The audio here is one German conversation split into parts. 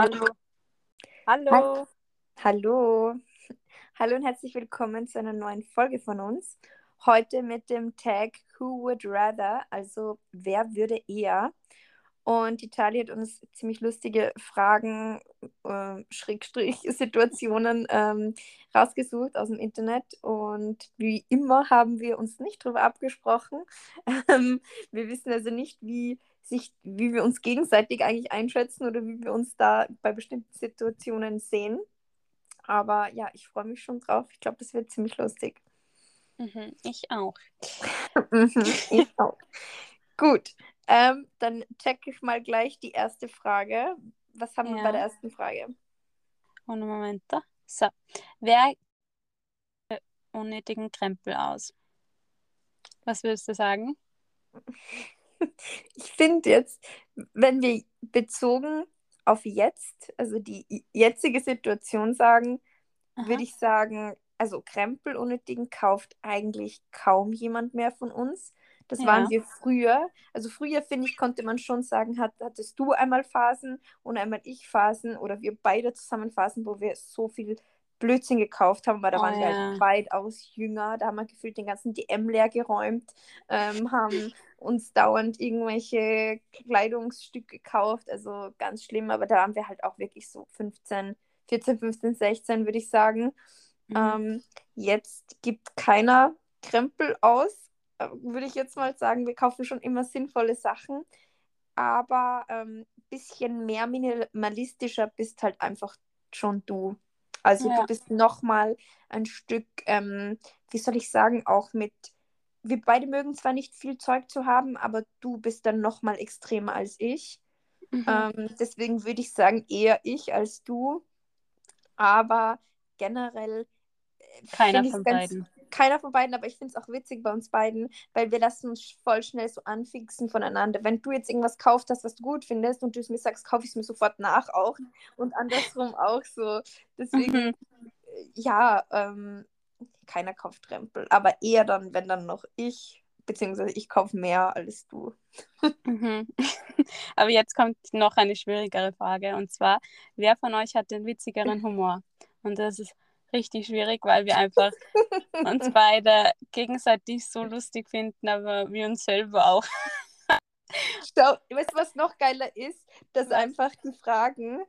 Hallo. Hallo. Hallo. Ha Hallo. Hallo und herzlich willkommen zu einer neuen Folge von uns. Heute mit dem Tag Who Would Rather, also wer würde eher. Und die Tali hat uns ziemlich lustige Fragen, äh, Schrägstrich, Situationen ähm, rausgesucht aus dem Internet. Und wie immer haben wir uns nicht darüber abgesprochen. Ähm, wir wissen also nicht, wie, sich, wie wir uns gegenseitig eigentlich einschätzen oder wie wir uns da bei bestimmten Situationen sehen. Aber ja, ich freue mich schon drauf. Ich glaube, das wird ziemlich lustig. Mhm, ich auch. Mhm, ich auch. Gut, ähm, dann checke ich mal gleich die erste Frage. Was haben wir bei der Ja. ersten Frage? Und Moment. So. Wer unnötigen Krempel aus? Was würdest du sagen? Ich finde jetzt, wenn wir bezogen auf jetzt, also die jetzige Situation sagen, würde ich sagen, also Krempel unnötigen kauft eigentlich kaum jemand mehr von uns. Das Ja. waren wir früher. Also früher, finde ich, konnte man schon sagen, hat, hattest du einmal Phasen und einmal ich Phasen oder wir beide zusammen Phasen, wo wir so viel Blödsinn gekauft haben, weil da Oh waren wir ja. halt weitaus jünger. Da haben wir gefühlt den ganzen DM leer geräumt, ähm, haben uns dauernd irgendwelche Kleidungsstücke gekauft. Also ganz schlimm, aber da waren wir halt auch wirklich so 15, 14, 15, 16, würde ich sagen. Mhm. Ähm, jetzt gibt keiner Krempel aus, würde ich jetzt mal sagen. Wir kaufen schon immer sinnvolle Sachen, aber ein ähm, bisschen mehr minimalistischer bist halt einfach schon du. Also Ja. du bist nochmal ein Stück, ähm, wie soll ich sagen, auch mit, wir beide mögen zwar nicht viel Zeug zu haben, aber du bist dann nochmal extremer als ich. Mhm. Ähm, deswegen würde ich sagen, eher ich als du. Aber generell äh, Keiner von ganz. beiden. Keiner von beiden, aber ich finde es auch witzig bei uns beiden, weil wir lassen uns voll schnell so anfixen voneinander. Wenn du jetzt irgendwas kauft hast, was du gut findest und du es mir sagst, kaufe ich es mir sofort nach auch. Und andersrum auch so. Deswegen, Mhm. äh, ja, ähm, keiner kauft Trempel. Aber eher dann, wenn dann noch ich, beziehungsweise ich kaufe mehr als du. Mhm. Aber jetzt kommt noch eine schwierigere Frage und zwar, wer von euch hat den witzigeren Humor? Und das ist richtig schwierig, weil wir einfach uns beide gegenseitig so lustig finden, aber wir uns selber auch. Schau, weißt du, was noch geiler ist? Dass einfach die Fragen,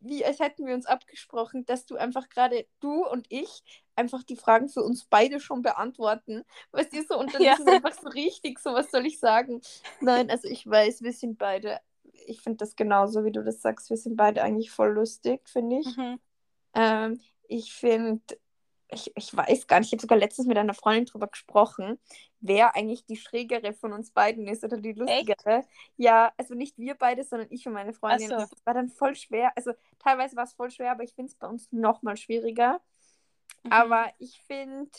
wie als hätten wir uns abgesprochen, dass du einfach gerade, du und ich, einfach die Fragen für uns beide schon beantworten. Weißt du, so, und dann Ja. ist es einfach so richtig, so was soll ich sagen? Nein, also ich weiß, wir sind beide, ich finde das genauso, wie du das sagst, wir sind beide eigentlich voll lustig, finde ich. Mhm. Ähm, ich finde, ich, ich weiß gar nicht, ich habe sogar letztens mit einer Freundin drüber gesprochen, wer eigentlich die schrägere von uns beiden ist oder die lustigere. Ja, also nicht wir beide, sondern ich und meine Freundin. So. Das war dann voll schwer. Also teilweise war es voll schwer, aber ich finde es bei uns noch mal schwieriger. Mhm. Aber ich finde,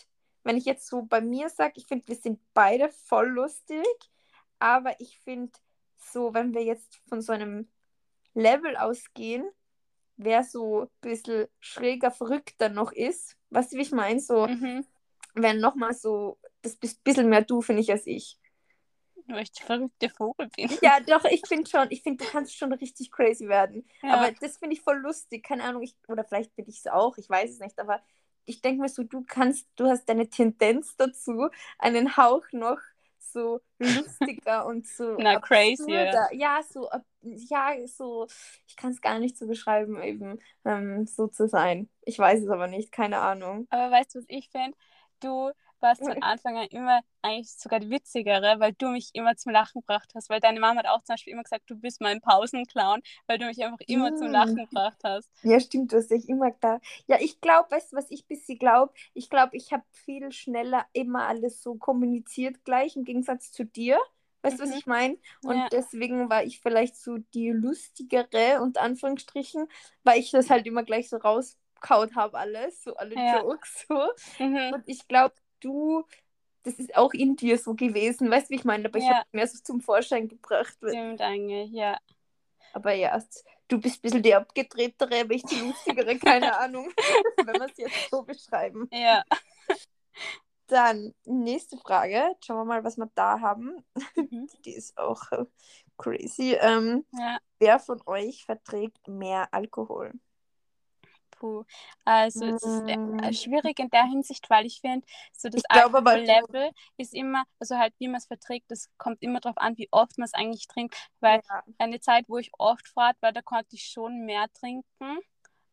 wenn ich jetzt so bei mir sage, ich finde, wir sind beide voll lustig. Aber ich finde, so, wenn wir jetzt von so einem Level ausgehen, wer so ein bisschen schräger, verrückter noch ist, weißt du, wie ich meine? So, Mhm. wenn nochmal so, das bist ein bisschen mehr du, finde ich, als ich. Weil ich der verrückte Vogel bin. Ja, doch, ich finde schon, ich finde, du kannst schon richtig crazy werden. Ja. Aber das finde ich voll lustig. Keine Ahnung, ich, oder vielleicht bin ich es auch, ich weiß es nicht, aber ich denke mir so, du kannst, du hast deine Tendenz dazu, einen Hauch noch so lustiger und so Na, crazy. Ja, so, ja, so, ich kann es gar nicht so beschreiben, eben ähm, so zu sein. Ich weiß es aber nicht, keine Ahnung. Aber weißt du, was ich finde? Du warst von Anfang an immer eigentlich sogar die witzigere, weil du mich immer zum Lachen gebracht hast. Weil deine Mama hat auch zum Beispiel immer gesagt, du bist mein Pausenclown, weil du mich einfach immer zum Mm. Lachen gebracht hast. Ja, stimmt, du hast dich immer da. Ja, ich glaube, weißt du, was ich ein bisschen glaube? Ich glaube, ich habe viel schneller immer alles so kommuniziert gleich, im Gegensatz zu dir. Weißt du, was Mhm. ich meine? Und Ja. deswegen war ich vielleicht so die lustigere, unter Anführungsstrichen, weil ich das halt immer gleich so rauskaut habe, alles, so alle Ja. Jokes so. Mhm. Und ich glaube, du, das ist auch in dir so gewesen, weißt du, wie ich meine? Aber ich Ja. habe mehr so zum Vorschein gebracht. Stimmt eigentlich, ja. Aber ja, du bist ein bisschen die abgedrehtere, aber ich die lustigere, keine Ahnung, wenn wir es jetzt so beschreiben. Ja. Dann nächste Frage. Schauen wir mal, was wir da haben. Mhm. Die ist auch crazy. Ähm, Ja, wer von euch verträgt mehr Alkohol? Puh. Also es ist äh, Mm, schwierig in der Hinsicht, weil ich finde, so das Alkohollevel ist immer, also halt wie man es verträgt, das kommt immer darauf an, wie oft man es eigentlich trinkt. Weil ja, eine Zeit, wo ich oft fahrt war, da konnte ich schon mehr trinken.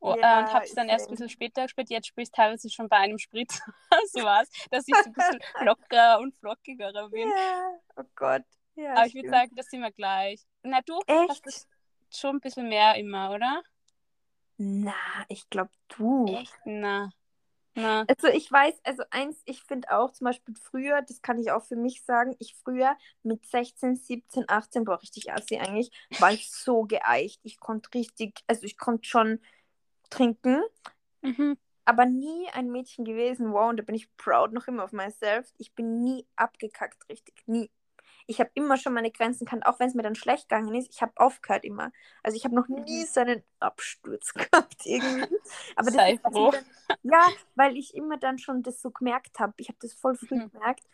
Oh, äh, und ja, habe es dann erst ein bisschen später gespielt. Jetzt spiele ich teilweise schon bei einem Spritz. so was, dass ich so ein bisschen lockerer und flockiger bin. Ja, oh Gott. Ja, Aber ich würde sagen, das sind wir gleich. Na, du hast Echt? das schon ein bisschen mehr immer, oder? Na, ich glaube du. Echt? Na, na. Also ich weiß, also eins, ich finde auch zum Beispiel früher, das kann ich auch für mich sagen, ich früher mit 16, 17, 18, boah, richtig assi eigentlich, war ich so geeicht. Ich konnte richtig, also ich konnte schon trinken, Mhm. aber nie ein Mädchen gewesen, wow, und da bin ich proud noch immer of myself. Ich bin nie abgekackt, richtig, nie. Ich habe immer schon meine Grenzen kannt, auch wenn es mir dann schlecht gegangen ist. Ich habe aufgehört immer. Also ich habe noch nie Mhm. so einen Absturz gehabt irgendwie. Aber das Sei ist, froh. dann, ja, weil ich immer dann schon das so gemerkt habe. Ich habe das voll früh Mhm. gemerkt.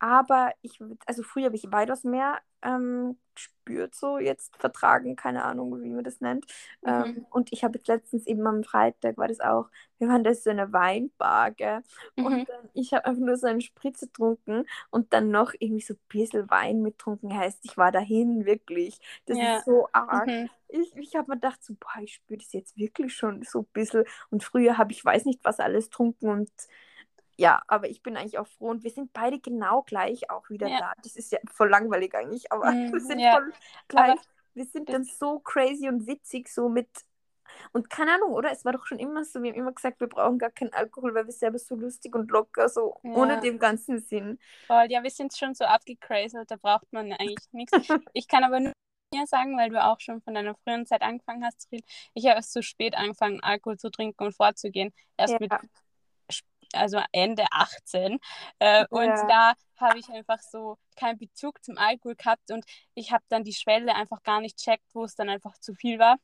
Aber ich, also früher habe ich weitaus mehr ähm, gespürt, so jetzt vertragen, keine Ahnung, wie man das nennt. Mhm. Ähm, und ich habe jetzt letztens eben am Freitag, war das auch, wir waren da so eine Weinbar, gell? Mhm. Und dann, ich habe einfach nur so einen Spritz getrunken und dann noch irgendwie so ein bisschen Wein mittrunken. Heißt, ich war dahin, wirklich. Das Ja. ist so arg. Mhm. Ich, ich habe mir gedacht, so, boah, ich spüre das jetzt wirklich schon so ein bisschen. Und früher habe ich weiß nicht, was alles trunken und ja, aber ich bin eigentlich auch froh und wir sind beide genau gleich auch wieder Ja. da. Das ist ja voll langweilig eigentlich, aber Mhm, wir sind ja. voll gleich. Aber wir sind dann so crazy und witzig, so mit. Und keine Ahnung, oder? Es war doch schon immer so, wir haben immer gesagt, wir brauchen gar keinen Alkohol, weil wir selber so lustig und locker, so ohne Ja. dem ganzen Sinn. Voll, ja, wir sind schon so abgecrazelt, da braucht man eigentlich nichts. Ich kann aber nur mir sagen, weil du auch schon von deiner frühen Zeit angefangen hast, zu reden. Ich habe erst zu spät angefangen, Alkohol zu trinken und vorzugehen. Erst mit Ja. Also Ende 18. Äh, und Ja. da habe ich einfach so keinen Bezug zum Alkohol gehabt und ich habe dann die Schwelle einfach gar nicht checkt, wo es dann einfach zu viel war.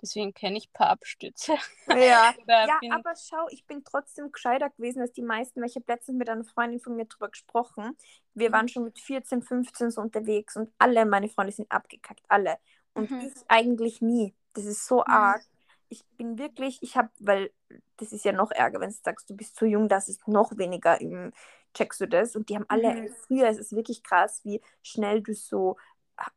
Deswegen kenne ich ein paar Abstütze. Ja, ja aber schau, ich bin trotzdem gescheiter gewesen als die meisten, weil ich habe letztens mit einer Freundin von mir drüber gesprochen. Wir Mhm. waren schon mit 14, 15 so unterwegs und alle meine Freunde sind abgekackt, alle. Und Mhm. ich eigentlich nie. Das ist so arg. Ich bin wirklich, ich habe, weil das ist ja noch ärger, wenn du sagst, du bist zu jung, das ist noch weniger im, checkst du das. Und die haben alle, Mhm. früher ist es wirklich krass, wie schnell du so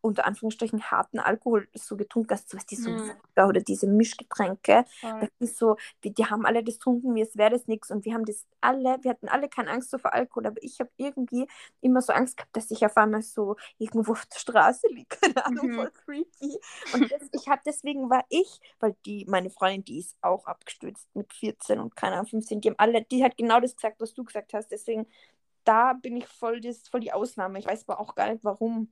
unter Anführungsstrichen harten Alkohol so getrunken hast, so was die so Ja. Wodka oder diese Mischgetränke. voll. Das ist so, die, die haben alle das getrunken, es wäre das nichts. Und wir haben das alle, wir hatten alle keine Angst so vor Alkohol, aber ich habe irgendwie immer so Angst gehabt, dass ich auf einmal so irgendwo auf der Straße liege. Keine Ahnung, Mhm. voll creepy. Und das, ich habe deswegen war ich, weil die, meine Freundin, die ist auch abgestürzt mit 14 und keine Ahnung, 15, die haben alle, die hat genau das gesagt, was du gesagt hast. Deswegen, da bin ich voll, das, voll die Ausnahme. Ich weiß aber auch gar nicht warum.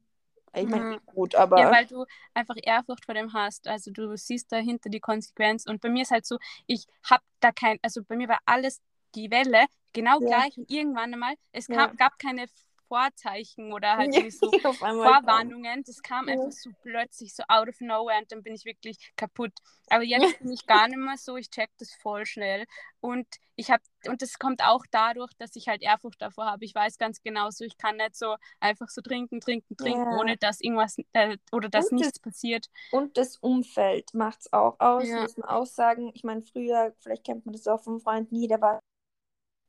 Ich meine, Mhm. gut, aber. Ja, weil du einfach Ehrfurcht vor dem hast. Also du siehst dahinter die Konsequenz. Und bei mir ist halt so, ich habe da kein, also bei mir war alles die Welle genau Ja. gleich und irgendwann einmal, es Ja. kam, gab keine Vorzeichen oder halt Ja, so Vorwarnungen. Das kam einfach so plötzlich, so out of nowhere und dann bin ich wirklich kaputt. Aber jetzt bin ich gar nicht mehr so, ich check das voll schnell. Und ich habe, und das kommt auch dadurch, dass ich halt Ehrfurcht davor habe. Ich weiß ganz genau so, ich kann nicht so einfach so trinken, trinken, trinken, Ja. ohne dass irgendwas äh, oder dass Und das- nichts passiert. Und das Umfeld macht es auch aus, Ja. muss man auch sagen. Ich meine, früher, vielleicht kennt man das auch vom Freund nie, der war,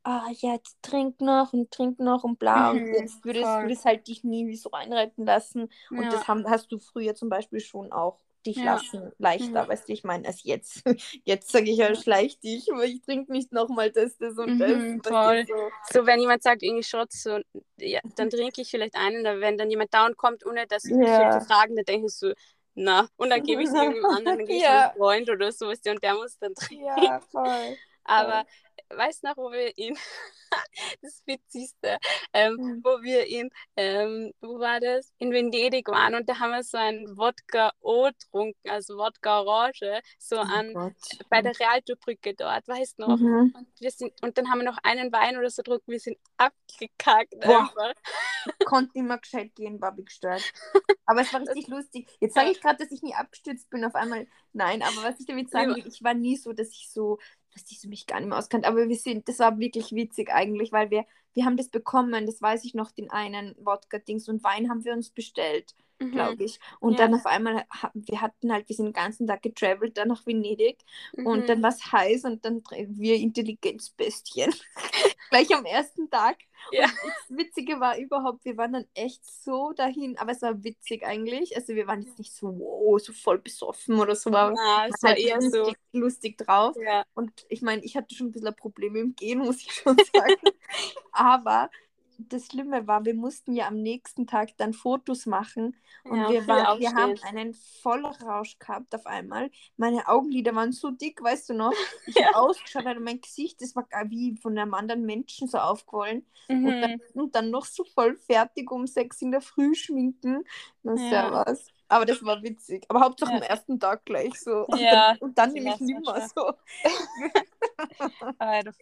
ah, jetzt trink noch und trink noch und bla. Mhm, und jetzt würdest voll. du das halt dich nie so reinreiten lassen. Und Ja. das haben, hast du früher zum Beispiel schon auch dich Ja. lassen leichter, Mhm. weißt du, ich meine, als jetzt. Jetzt sage ich ja, schleich dich, aber ich trinke nicht nochmal das, das und das. Mhm, du, voll. so. So, wenn jemand sagt, irgendwie Shots, so, ja, dann trinke ich vielleicht einen, oder wenn dann jemand down kommt, ohne das Ja. so zu fragen, dann ich so, na, und dann gebe ich es irgendjemand anderen, dann gehe ich Ja. zu einem Freund oder so, weißt du, und der muss dann trinken. Ja, voll. Aber weißt du noch, wo wir in, das Witzigste, ähm, Mhm. wo wir in, ähm, wo war das? In Venedig waren und da haben wir so ein Wodka O getrunken, also Wodka Orange, so Oh an, Gott. bei der Realto-Brücke dort, weißt du noch? Mhm. Und wir sind, und dann haben wir noch einen Wein oder so getrunken, wir sind abgekackt Boah. einfach. konnte immer gescheit gehen, war gestört. Aber es war richtig lustig. Jetzt sage ich gerade, dass ich nie abgestürzt bin auf einmal. Nein, aber was ich damit sagen will, ich war nie so, dass ich so dass ich mich gar nicht mehr auskannt. Aber wir sind, das war wirklich witzig eigentlich, weil wir, wir haben das bekommen, das weiß ich noch, den einen Wodka-Dings und Wein haben wir uns bestellt, Mhm. glaube ich. Und Ja. dann auf einmal, wir hatten halt, wir sind den ganzen Tag getravelt, dann nach Venedig und Mhm. dann war es heiß und dann wir Intelligenzbestien. Gleich am ersten Tag. Ja. Und das Witzige war überhaupt, wir waren dann echt so dahin, aber es war witzig eigentlich. Also wir waren jetzt nicht so, wow, so voll besoffen oder so, aber Na, es war halt eher so. lustig, lustig drauf. Ja. Und ich meine, ich hatte schon ein bisschen Probleme im Gehen, muss ich schon sagen. Aber das Schlimme war, wir mussten ja am nächsten Tag dann Fotos machen und Ja, wir, waren, wir haben einen Vollrausch gehabt auf einmal. Meine Augenlider waren so dick, weißt du noch? Ich Ja. habe ausgeschaut und mein Gesicht, das war gar wie von einem anderen Menschen so aufgequollen. Und, dann, Mhm. und dann noch so voll fertig um sechs in der Früh schminken. Na, Ja. servus. Aber das war witzig. Aber Hauptsache Ja. am ersten Tag gleich so. Und Ja, dann, und dann nämlich nimmer so. Alter?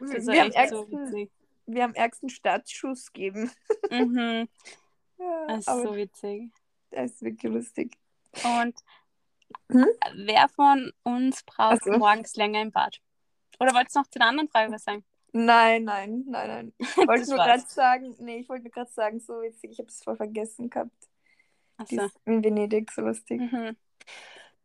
Das ist wir, echt so witzig. Wir haben ärgsten Startschuss gegeben. Mhm. Ja, Das ist so witzig. das ist wirklich lustig. Und Hm? wer von uns braucht Ach so. morgens länger im Bad? Oder wolltest du noch zu der anderen Frage was sagen? Nein, nein, nein, nein. Ich wollte nur gerade sagen, nee, ich wollte nur gerade sagen, so witzig, ich habe es voll vergessen gehabt. Achso. Dies in Venedig, so lustig. Mhm.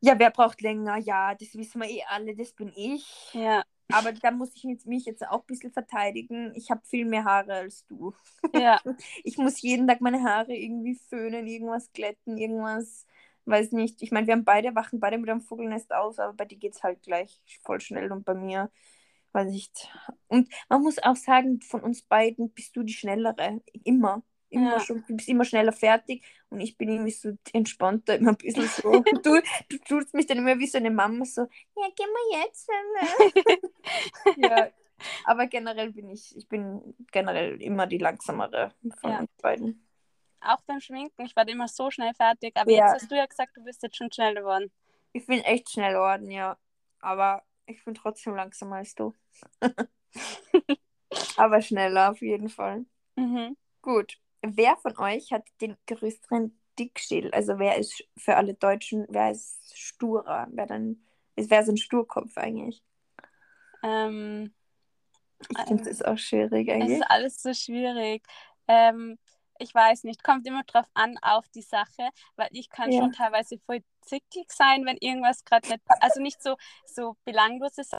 Ja, wer braucht länger? Ja, das wissen wir eh alle, das bin ich. Ja, Aber da muss ich mich jetzt auch ein bisschen verteidigen. Ich habe viel mehr Haare als du. ja, Ich muss jeden Tag meine Haare irgendwie föhnen, irgendwas glätten, irgendwas, weiß nicht. Ich meine, wir haben beide, wachen beide mit einem Vogelnest auf, aber bei dir geht es halt gleich voll schnell und bei mir, weiß ich nicht. Und man muss auch sagen, von uns beiden bist du die Schnellere. Immer. Immer Ja. schon, du bist immer schneller fertig und ich bin irgendwie so entspannter, immer ein bisschen so. Du, du tust mich dann immer wie so eine Mama so, ja, geh mal jetzt. Mama." ja, aber generell bin ich, ich bin generell immer die langsamere von Ja. uns beiden. auch beim Schminken. Ich war immer so schnell fertig. Aber Ja. jetzt hast du ja gesagt, du bist jetzt schon schnell geworden. Ich bin echt schnell geworden, ja. Aber ich bin trotzdem langsamer als du. aber schneller auf jeden Fall. Mhm. Gut. Wer von euch hat den größeren Dickschädel? Also wer ist für alle Deutschen, wer ist sturer? Wer dann ist wer so ein Sturkopf eigentlich? Ähm, Ich finde es ist auch schwierig es eigentlich. ist alles so schwierig. Ähm, ich weiß nicht, kommt immer drauf an auf die Sache, weil ich kann Ja. schon teilweise voll zickig sein, wenn irgendwas gerade nicht, also nicht so, so belanglos ist,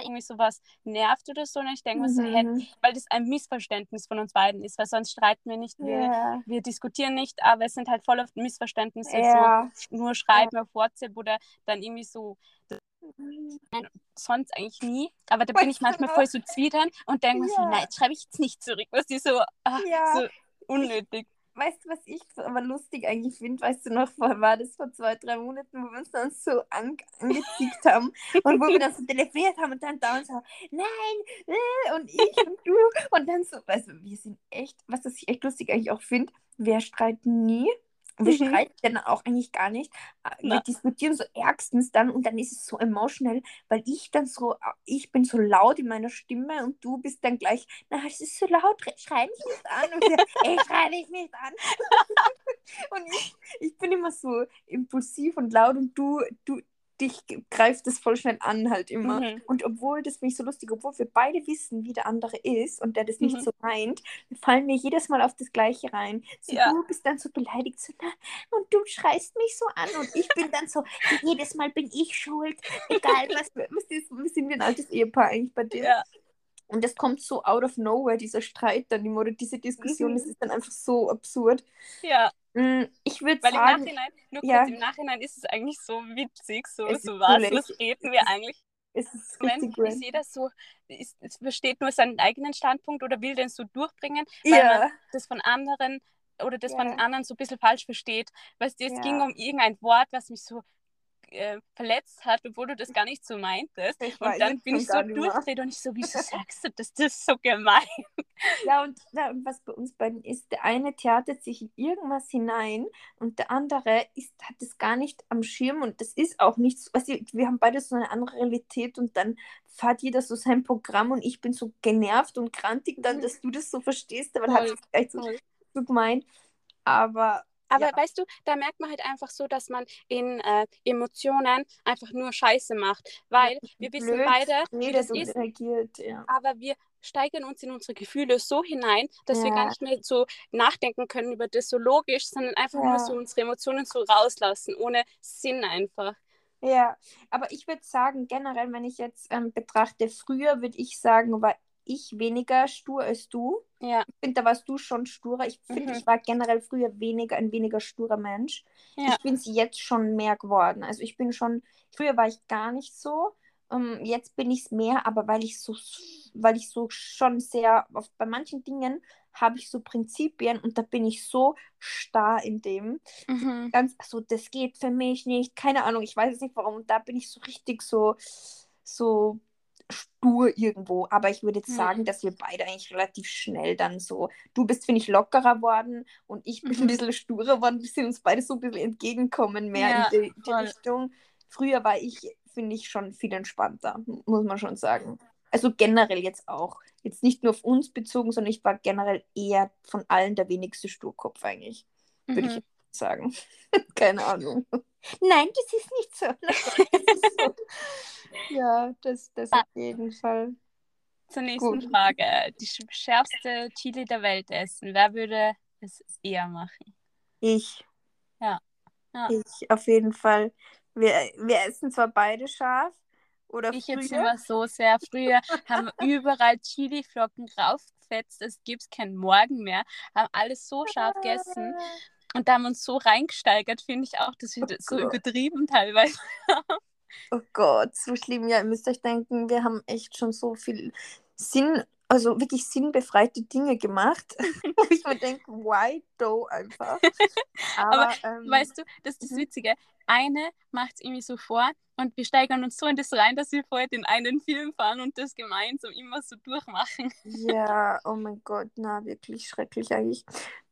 irgendwie sowas nervt oder so. Und ich denke mir so, hey, Mhm. weil das ein Missverständnis von uns beiden ist, weil sonst streiten wir nicht, wir, Ja. wir diskutieren nicht, aber es sind halt voll oft Missverständnisse, Ja. so nur schreiben auf WhatsApp oder dann irgendwie so, sonst eigentlich nie, aber da bin ich manchmal noch? voll so zwittern und denke mir so, nein, jetzt schreibe ich jetzt nicht zurück, was die so, Ja. so unnötig. Weißt du, was ich aber lustig eigentlich finde? Weißt du noch, vor, war das vor zwei, drei Monaten, wo wir uns dann so an, angezickt haben und wo wir dann so telefoniert haben und dann dauernd so, nein, äh, und ich und du und dann so, du, wir sind echt, was das ich echt lustig eigentlich auch finde, wir streiten nie. Wir Mhm. streiten dann auch eigentlich gar nicht. Äh, Wir Na. diskutieren so ärgstens dann und dann ist es so emotional, weil ich dann so, ich bin so laut in meiner Stimme und du bist dann gleich, na, es ist so laut, schrei mich nicht an. Und wir, ey, schrei dich nicht an. und ich, ich bin immer so impulsiv und laut und du, du, dich greift das voll schnell an halt immer. Mhm. Und obwohl, das finde ich so lustig, obwohl wir beide wissen, wie der andere ist und der das nicht Mhm. so meint, fallen wir jedes Mal auf das Gleiche rein. So, Ja. Du bist dann so beleidigt so, na, und du schreist mich so an und ich bin dann so, jedes Mal bin ich schuld, egal was, was, ist, sind wir ein altes Ehepaar eigentlich bei dir. Ja, Und das kommt so out of nowhere, dieser Streit dann immer oder diese Diskussion, Mhm. das ist dann einfach so absurd. ja, Mm, Ich würde weil im sagen, Nachhinein, nur ja. kurz, im Nachhinein ist es eigentlich so witzig, so, so ist was, was reden wir eigentlich es ist wenn richtig ist random. jeder so, ist, versteht nur seinen eigenen Standpunkt oder will den so durchbringen, weil Ja, man das von anderen oder das von Ja. den anderen so ein bisschen falsch versteht. Weißt du, es Ja. ging um irgendein Wort, was mich so äh, verletzt hat, obwohl du das gar nicht so meintest. Und dann bin ich so durchdreht und ich so, wieso sagst du das? Das ist so gemein. Ja, und, ja, und was bei uns beiden ist, der eine theatert sich in irgendwas hinein und der andere ist, hat es gar nicht am Schirm und das ist auch nichts, du, wir haben beide so eine andere Realität und dann fährt jeder so sein Programm und ich bin so genervt und krantig dann, Mhm. dass du das so verstehst, aber hat es gleich so, so gemeint. Aber Aber Ja. weißt du, da merkt man halt einfach so, dass man in äh, Emotionen einfach nur Scheiße macht. Weil wir wissen Blöd beide, wie das ist, reagiert, ja. aber wir steigern uns in unsere Gefühle so hinein, dass wir Ja. gar nicht mehr so nachdenken können über das so logisch, sondern einfach nur so unsere Emotionen so rauslassen, ohne Sinn einfach. Ja, aber ich würde sagen, generell, wenn ich jetzt ähm, betrachte, früher würde ich sagen, war ich weniger stur als du. Ja, Ich finde, da warst du schon sturer. Ich finde, Mhm. ich war generell früher weniger ein weniger sturer Mensch. ja. Ich bin es jetzt schon mehr geworden. Also ich bin schon, früher war ich gar nicht so. Ähm, jetzt bin ich es mehr, aber weil ich so, weil ich so schon sehr, auf, bei manchen Dingen habe ich so Prinzipien und da bin ich so starr in dem. Mhm. Ganz, so, das geht für mich nicht. Keine Ahnung, ich weiß es nicht warum. Und da bin ich so richtig so, so stur irgendwo. Aber ich würde jetzt Hm. sagen, dass wir beide eigentlich relativ schnell dann so. Du bist, finde ich, lockerer worden und ich bin ein Mhm. bisschen sturer worden. Wir sind uns beide so ein bisschen entgegenkommen, mehr Ja, in die, die. Richtung. Früher war ich, finde ich, schon viel entspannter, muss man schon sagen. Also generell jetzt auch. Jetzt nicht nur auf uns bezogen, sondern ich war generell eher von allen der wenigste Sturkopf eigentlich, würde ich Mhm. sagen. Keine Ahnung. Nein, das ist nicht so. Nein, das ist so. Ja, das, das auf jeden Fall. Zur nächsten Gut. Frage. Die sch- schärfste Chili der Welt essen. Wer würde es eher machen? Ich. Ja. Ja. Ich auf jeden Fall. Wir, wir essen zwar beide scharf oder Ich jetzt früher. immer so sehr. Früher haben wir überall Chiliflocken raufgefetzt, es gibt keinen Morgen mehr. Haben alles so scharf gegessen und da haben wir uns so reingesteigert, finde ich auch, dass wir Oh das so Gott. übertrieben teilweise. Oh Gott, so schlimm. Ja, ihr müsst euch denken, wir haben echt schon so viel Sinn, also wirklich sinnbefreite Dinge gemacht. Wo ich mir denke, why do einfach. Aber, ähm, Weißt du, das ist das Mhm. Witzige. Eine macht es irgendwie so vor und wir steigern uns so in das rein, dass wir vorher den einen Film fahren und das gemeinsam immer so durchmachen. Ja, oh mein Gott, na, wirklich schrecklich eigentlich.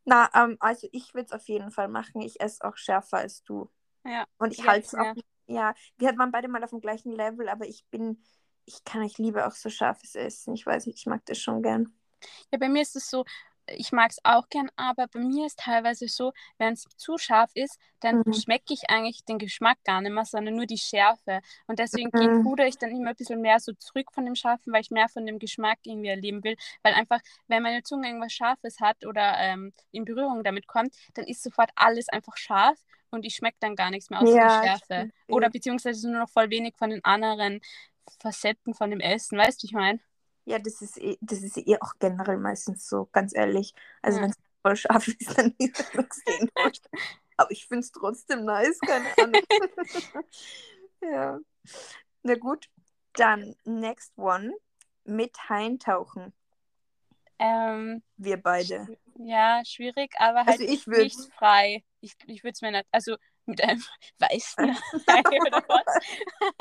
Na, ähm, also ich würde es auf jeden Fall machen. Ich esse auch schärfer als du. Ja, Und ich halte es auch, ja, wir waren beide mal auf dem gleichen Level, aber ich bin, ich kann, ich liebe auch so scharfes Essen. Ich weiß nicht, ich mag das schon gern. Ja, bei mir ist es so, ich mag es auch gern, aber bei mir ist teilweise so, wenn es zu scharf ist, dann Mhm. schmecke ich eigentlich den Geschmack gar nicht mehr, sondern nur die Schärfe. Und deswegen Mhm. rudere ich dann immer ein bisschen mehr so zurück von dem Scharfen, weil ich mehr von dem Geschmack irgendwie erleben will. Weil einfach, wenn meine Zunge irgendwas Scharfes hat oder ähm, in Berührung damit kommt, dann ist sofort alles einfach scharf und ich schmecke dann gar nichts mehr außer Ja, die Schärfe. Oder beziehungsweise nur noch voll wenig von den anderen Facetten von dem Essen, weißt du, ich meine? Ja, das ist, eh, das ist eh auch generell meistens so, ganz ehrlich. Also Ja. wenn es voll scharf ist, dann ist es wurscht. Aber ich finde es trotzdem nice, keine Ahnung. ja. Na gut, dann next one mit Heintauchen. Ähm, Wir beide. Ja, schwierig, aber halt Also ich würde nicht frei. Ich, ich würde es mir nicht, also mit einem weißen Hai oder was.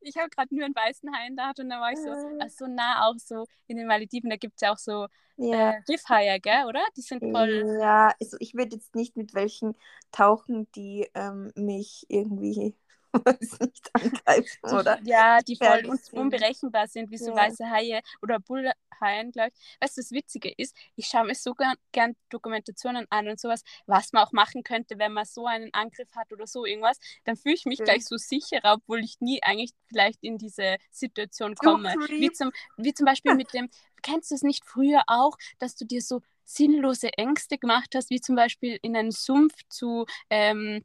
Ich habe gerade nur einen weißen Hai in der Hand und dann war ich so, ach so nah auch so in den Malediven, da gibt es ja auch so ja. äh, Riffhaie, gell, oder? Die sind voll, Ja, also ich würde jetzt nicht mit welchen tauchen, die ähm, mich irgendwie nicht angreifen, oder? ja, die voll sind. unberechenbar sind, wie so Ja. weiße Haie oder Bullhaien, glaube ich. Weißt du, das Witzige ist, ich schaue mir so gern, gern Dokumentationen an und sowas, was man auch machen könnte, wenn man so einen Angriff hat oder so irgendwas, dann fühle ich mich Ja. gleich so sicherer, obwohl ich nie eigentlich vielleicht in diese Situation komme. Wie zum, wie zum Beispiel mit dem, kennst du es nicht früher auch, dass du dir so sinnlose Ängste gemacht hast, wie zum Beispiel in einen Sumpf zu ähm,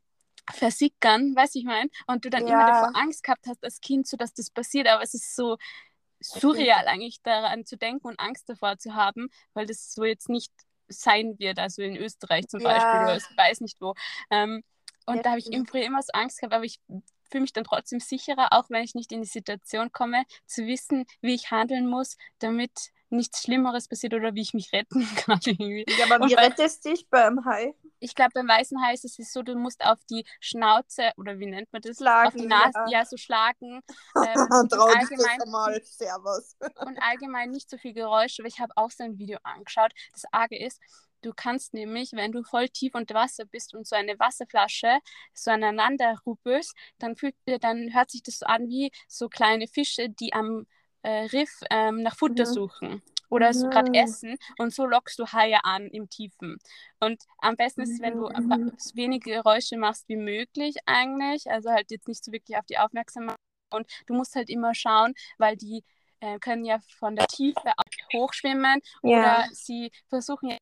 versickern, weiß ich mein, und du dann immer Ja. davor Angst gehabt hast als Kind, so dass das passiert, aber es ist so surreal eigentlich daran zu denken und Angst davor zu haben, weil das so jetzt nicht sein wird, also in Österreich zum Ja. Beispiel oder ich weiß nicht wo. Ähm, und Ja, da habe ich im Frühjahr immer so Angst gehabt, aber ich fühle mich dann trotzdem sicherer, auch wenn ich nicht in die Situation komme, zu wissen, wie ich handeln muss, damit nichts Schlimmeres passiert oder wie ich mich retten kann irgendwie. Ja, aber Und wie rettest du dich beim Hai? Ich glaube, beim weißen Hai ist es so, du musst auf die Schnauze, oder wie nennt man das? auf Schlagen, die Nase, ja. ja, so schlagen. Ähm, und allgemein- mal. Servus. und allgemein nicht so viel Geräusche, weil ich habe auch so ein Video angeschaut. Das Arge ist, du kannst nämlich, wenn du voll tief unter Wasser bist und so eine Wasserflasche so aneinander ruppelst, dann, fühlt, dann hört sich das so an wie so kleine Fische, die am äh, Riff ähm, nach Futter Mhm. suchen. Oder so gerade Mhm. essen und so lockst du Haie an im Tiefen. Und am besten ist es, wenn du so wenige Geräusche machst wie möglich eigentlich, also halt jetzt nicht so wirklich auf die Aufmerksamkeit und du musst halt immer schauen, weil die äh, können ja von der Tiefe hochschwimmen Ja. oder sie versuchen ja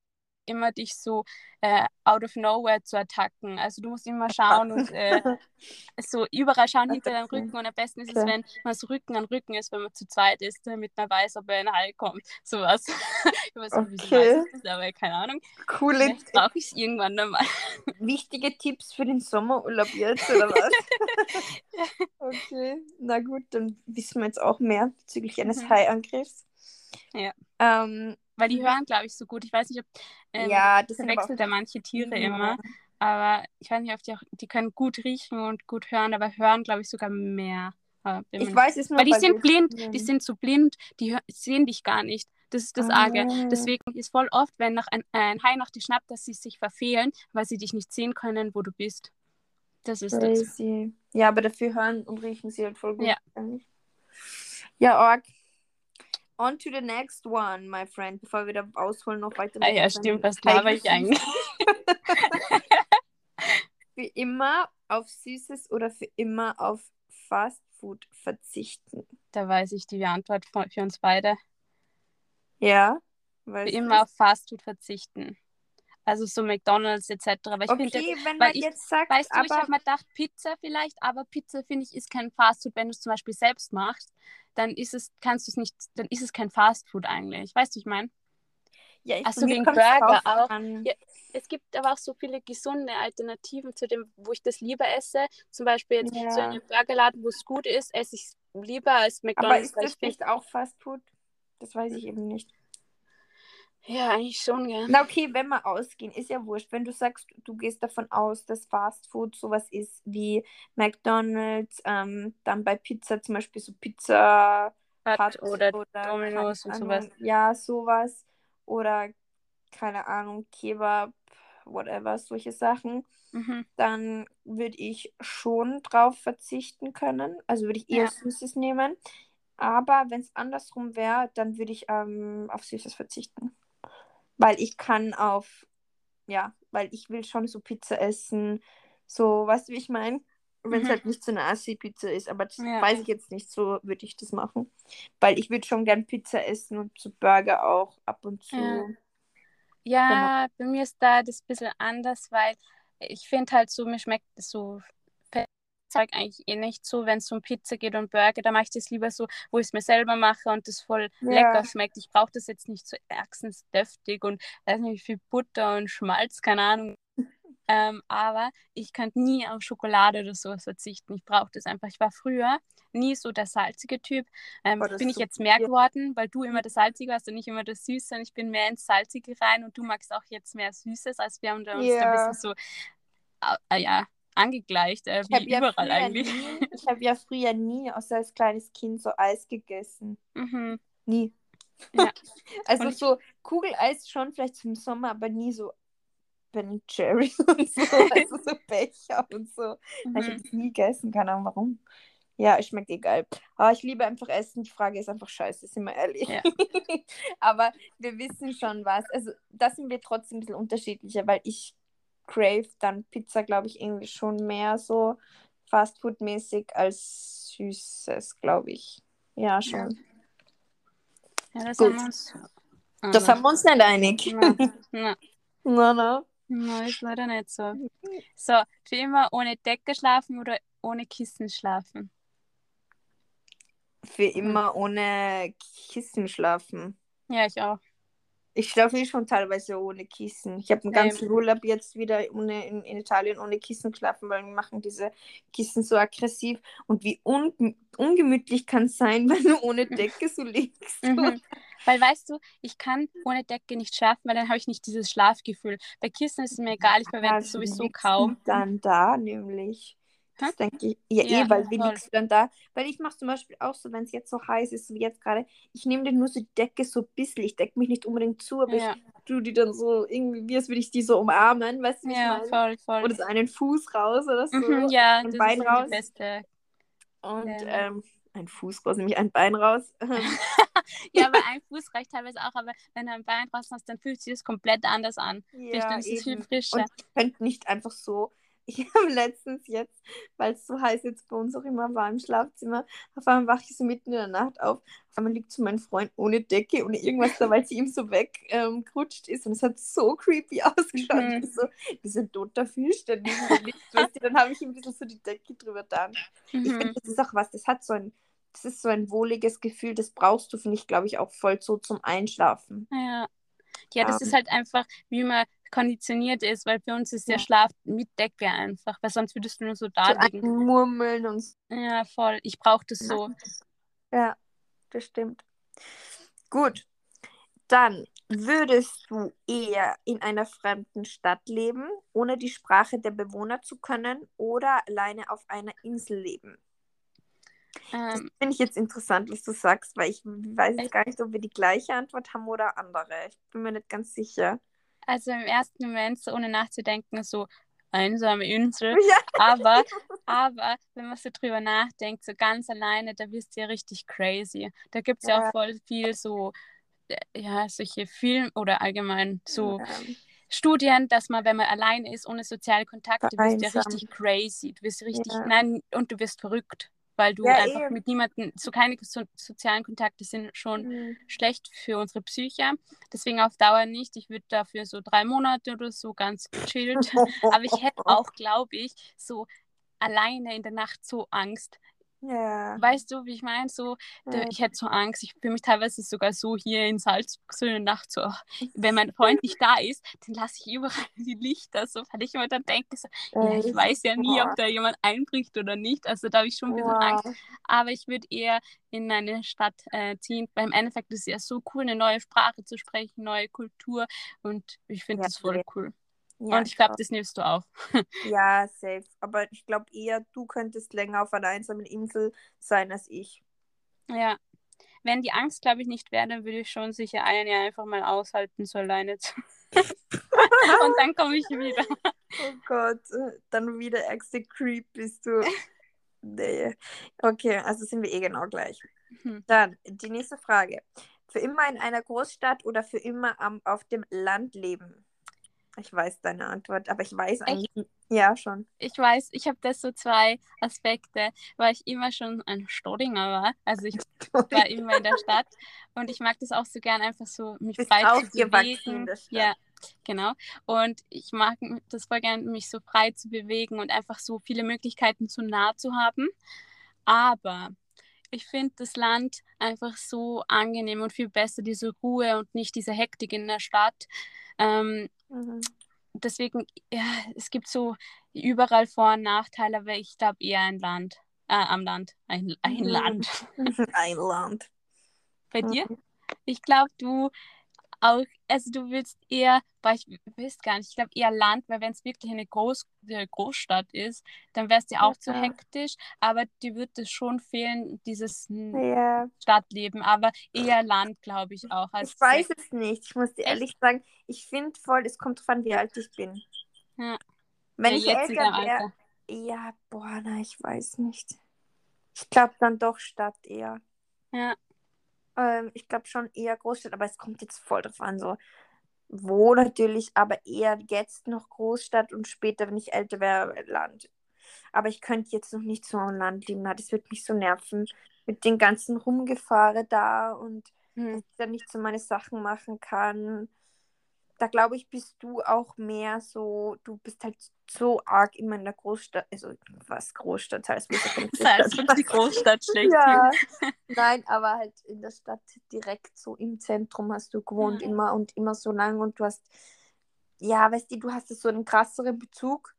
immer dich so äh, out of nowhere zu attacken. Also du musst immer schauen und äh, so überall schauen hinter deinem. Rücken und am besten ist es, wenn man so Rücken an Rücken ist, wenn man zu zweit ist, damit man weiß, ob er in Hai kommt. Sowas. Ich weiß nicht, Okay. weiß ich das, aber keine Ahnung. Coole, Vielleicht brauche ich es irgendwann dann mal. wichtige Tipps für den Sommerurlaub jetzt, oder was? okay, na gut, dann wissen wir jetzt auch mehr bezüglich eines Mhm. Haiangriffs. Ja. Ähm, Weil die hören, glaube ich, so gut. Ich weiß nicht, ob ähm, ja, das verwechselt ja manche Tiere Ja. immer. Aber ich weiß nicht, ob die auch, die können gut riechen und gut hören, aber hören, glaube ich, sogar mehr. Mir Ich weiß es nur, Weil die sind blind, die sind so blind, die sehen dich gar nicht. Das ist das Ah. Arge. Deswegen ist voll oft, wenn noch ein, ein Hai nach dir schnappt, dass sie sich verfehlen, weil sie dich nicht sehen können, wo du bist. Das ist das. Crazy. Ja, aber dafür hören und riechen sie halt voll gut. Ja. Ja, Org. On to the next one, my friend, bevor wir da ausholen noch weiter. Ah ja, stimmt, was laber ich eigentlich? Für immer auf Süßes oder für immer auf Fast Food verzichten. Da weiß ich die Antwort für uns beide. Ja. Für immer auf Fastfood verzichten. Also so McDonalds etc. Aber ich Okay, jetzt, wenn weil man ich- jetzt sagt, weißt du, ich aber habe mir gedacht, Pizza vielleicht, aber Pizza finde ich ist kein Fastfood. Wenn du es zum Beispiel selbst machst, dann ist es, kannst du es nicht, dann ist es kein Fastfood eigentlich. Weißt du, ich meine? ja, ich so, mir wegen Burger auch. Ja. Es gibt aber auch so viele gesunde Alternativen zu dem, wo ich das lieber esse. Zum Beispiel jetzt so in Ja. einem Burgerladen, wo es gut ist, esse ich es lieber als Aber McDonalds. ist weil das nicht auch Fast Food? Das weiß ich eben nicht. Ja, eigentlich schon, gell. Na okay, wenn wir ausgehen, ist ja wurscht. Wenn du sagst, du gehst davon aus, dass Fast Food sowas ist wie McDonalds, ähm, dann bei Pizza zum Beispiel so Pizza Hut Hut oder keine Domino's und sowas. Ja, sowas. Oder keine Ahnung, Kebab, whatever, solche Sachen. Mhm. Dann würde ich schon drauf verzichten können. Also würde ich eher Ja. Süßes nehmen. Aber wenn es andersrum wäre, dann würde ich ähm, auf Süßes verzichten. Weil ich kann auf, ja, weil ich will schon so Pizza essen. So, weißt du, wie ich meine? Wenn es Mhm. halt nicht so eine Assi-Pizza ist, aber das Ja. weiß ich jetzt nicht, so würde ich das machen. Weil ich würde schon gern Pizza essen und so Burger auch ab und zu. Ja. Ja, bei mir ist da das ein bisschen anders, weil ich finde halt so, mir schmeckt so Zeug eigentlich eh nicht so, wenn es um Pizza geht und Burger, da mache ich das lieber so, wo ich es mir selber mache und das voll Ja. lecker schmeckt. Ich brauche das jetzt nicht so ärgstensdeftig und weiß nicht, wie viel Butter und Schmalz, keine Ahnung. Ähm, aber ich könnte nie auf Schokolade oder sowas verzichten. Ich brauche das einfach. Ich war früher nie so der salzige Typ. Ähm, das bin ich jetzt mehr viel. geworden, weil du immer das Salzige warst und ich immer das Süße. Und ich bin mehr ins Salzige rein und du magst auch jetzt mehr Süßes, als wir haben da uns da ein bisschen so äh, ja, angegleicht, äh, Ich wie habe ja, überall früher eigentlich. nie- ich hab ja früher nie, außer als kleines Kind, so Eis gegessen. Mhm. Nie. Ja. Also Und ich- so Kugeleis schon vielleicht zum Sommer, aber nie so Ben Jerry und so, also so Becher und so. Ich Mhm. habe das nie gegessen, keine Ahnung warum. Ja, es schmeckt egal. Aber ich liebe einfach Essen. Die Frage ist einfach scheiße, sind wir ehrlich. Ja. Aber wir wissen schon was. Also da sind wir trotzdem ein bisschen unterschiedlicher, weil ich crave dann Pizza, glaube ich, irgendwie schon mehr so Fastfood-mäßig als Süßes, glaube ich. Ja, schon. Ja, das Gut. haben wir uns. Das haben wir uns nicht einig. Na, na. na, ist leider nicht so. So, für immer ohne Decke schlafen oder ohne Kissen schlafen? Für immer ohne Kissen schlafen. Ja, ich auch. Ich schlafe eh schon teilweise ohne Kissen. Ich habe einen ganzen Urlaub jetzt wieder ohne, in, in Italien ohne Kissen geschlafen, weil wir machen diese Kissen so aggressiv. Und wie un, ungemütlich kann es sein, wenn du ohne Decke so liegst. Mhm. Weil weißt du, ich kann ohne Decke nicht schlafen, weil dann habe ich nicht dieses Schlafgefühl. Bei Kissen ist es mir egal, ich verwende es wie sowieso kaum. dann da, nämlich. Das denke ich. Ja, Ja, eh, weil wie liegst du dann da? Weil ich mache zum Beispiel auch so, wenn es jetzt so heiß ist, wie jetzt gerade, ich nehme dann nur so die Decke so ein bisschen. Ich decke mich nicht unbedingt zu, aber Ja, ich tue die dann so irgendwie, wie als würde ich die so umarmen, weißt du, wie ja, ich meine? voll, voll. Oder so einen Fuß raus oder so. Mhm, ja, ein das Bein ist raus. die beste. Und Ja. ähm, ein Fuß raus, nämlich ein Bein raus. Ja, aber ein Fuß reicht teilweise auch, aber wenn du ein Bein draußen hast, dann fühlt sich das komplett anders an. Ja, ich ist viel eben. frischer. Und ich könnte nicht einfach so. Ich habe letztens jetzt, weil es so heiß jetzt bei uns auch immer war im Schlafzimmer, auf einmal wache ich so mitten in der Nacht auf. Auf einmal liegt so mein Freund ohne Decke, ohne irgendwas da, weil sie ihm so weggerutscht ähm, ist. Und es hat so creepy ausgeschaut. Mhm. So, so ein toter Fisch, der liegt. weißt du, dann habe ich ihm ein bisschen so die Decke drüber. Ich Mhm. finde, das ist auch was, das hat so ein, das ist so ein wohliges Gefühl, das brauchst du, finde ich, glaube ich, auch voll so zum Einschlafen. Ja. ja, das Ähm. ist halt einfach, wie man konditioniert ist, weil für uns ist der Ja. Schlaf mit Decke einfach, weil sonst würdest du nur so da So liegen. Murmeln und so. Ja, voll. Ich brauche das so. Ja, das stimmt. Gut. Dann würdest du eher in einer fremden Stadt leben, ohne die Sprache der Bewohner zu können, oder alleine auf einer Insel leben? Das Ähm, finde ich jetzt interessant, was du sagst, weil ich weiß jetzt gar nicht, ob wir die gleiche Antwort haben oder andere. Ich bin mir nicht ganz sicher. Also im ersten Moment, so ohne nachzudenken, so einsame Insel. Ja, Aber, aber wenn man so drüber nachdenkt, so ganz alleine, da wirst du ja richtig crazy. Da gibt es ja Ja. auch voll viel so, äh, ja, solche Film- oder allgemein so ähm, Studien, dass man, wenn man alleine ist, ohne soziale Kontakte, wirst du ja richtig crazy. Du wirst richtig, Ja. nein, und du wirst verrückt, weil du Ja, einfach eben. mit niemandem, so keine so, sozialen Kontakte sind schon Mhm. schlecht für unsere Psyche. Deswegen auf Dauer nicht. Ich würde dafür so drei Monate oder so ganz gechillt. Aber ich hätte auch, glaube ich, so alleine in der Nacht so Angst. Ja. Weißt du, wie ich meine? So, Ja. ich hätte so Angst. Ich fühle mich teilweise sogar so hier in Salzburg so in der Nacht so, wenn mein Freund nicht da ist, dann lasse ich überall die Lichter so, weil ich immer dann denke, so, ja, ich weiß ja nie, ob da jemand einbricht oder nicht. Also da habe ich schon ein bisschen Angst. Wow. Aber ich würde eher in eine Stadt äh, ziehen, weil im Endeffekt ist es ja so cool, eine neue Sprache zu sprechen, neue Kultur und ich finde Ja, das voll cool. Ja, und ich glaube, glaub- das nimmst du auch. Ja, safe. Aber ich glaube eher, du könntest länger auf einer einsamen Insel sein als ich. Ja. Wenn die Angst, glaube ich, nicht wäre, dann würde ich schon sicher ein Jahr einfach mal aushalten, so alleine zu. und dann komme ich wieder. Oh Gott, äh, dann wieder ärgste Creep bist du. Nee. Okay, also sind wir eh genau gleich. Hm. Dann die nächste Frage. Für immer in einer Großstadt oder für immer am, auf dem Land leben? Ich weiß deine Antwort, aber ich weiß eigentlich. Ja, schon. Ich weiß, ich habe das so zwei Aspekte, weil ich immer schon ein Stodinger war. Also ich war immer in der Stadt und ich mag das auch so gern, einfach so mich Bist frei zu bewegen. Ja, genau. Und ich mag das voll gern, mich so frei zu bewegen und einfach so viele Möglichkeiten so nah zu haben. Aber ich finde das Land einfach so angenehm und viel besser, diese Ruhe und nicht diese Hektik in der Stadt. Ähm, Mhm. deswegen, ja, es gibt so überall Vor- und Nachteile, aber ich glaube eher ein Land. Äh, am Land. Ein, ein Mhm. Land. Ein Land. Bei dir? Ich glaube, du auch, also du willst eher, weil ich weiß gar nicht, ich glaube eher Land, weil wenn es wirklich eine Groß, äh, Großstadt ist, dann wäre es dir auch zu Ja. hektisch, aber dir wird es schon fehlen, dieses Ja, Stadtleben, aber eher Land, glaube ich auch. ich weiß es nicht. Ich muss dir ehrlich sagen, ich finde voll, es kommt drauf an, wie alt ich bin. Ja. Wenn Ja, ich älter wäre, ja, boah, na, ich weiß nicht. Ich glaube dann doch Stadt eher. Ja. Ähm, ich glaube schon eher Großstadt, aber es kommt jetzt voll drauf an, so wo natürlich, aber eher jetzt noch Großstadt und später, wenn ich älter wäre, Land. Aber ich könnte jetzt noch nicht so am Land leben, das wird mich so nerven mit den ganzen Rumgefahren da und dass Hm. ich dann nicht so meine Sachen machen kann. Da glaube ich, bist du auch mehr so, du bist halt so arg immer in der Großstadt, also was Großstadt heißt, wie Salzburg, die Großstadt schlecht. ja, nein, aber halt in der Stadt direkt so im Zentrum hast du gewohnt Ja. immer und immer so lang und du hast, ja, weißt du, du hast so einen krasseren Bezug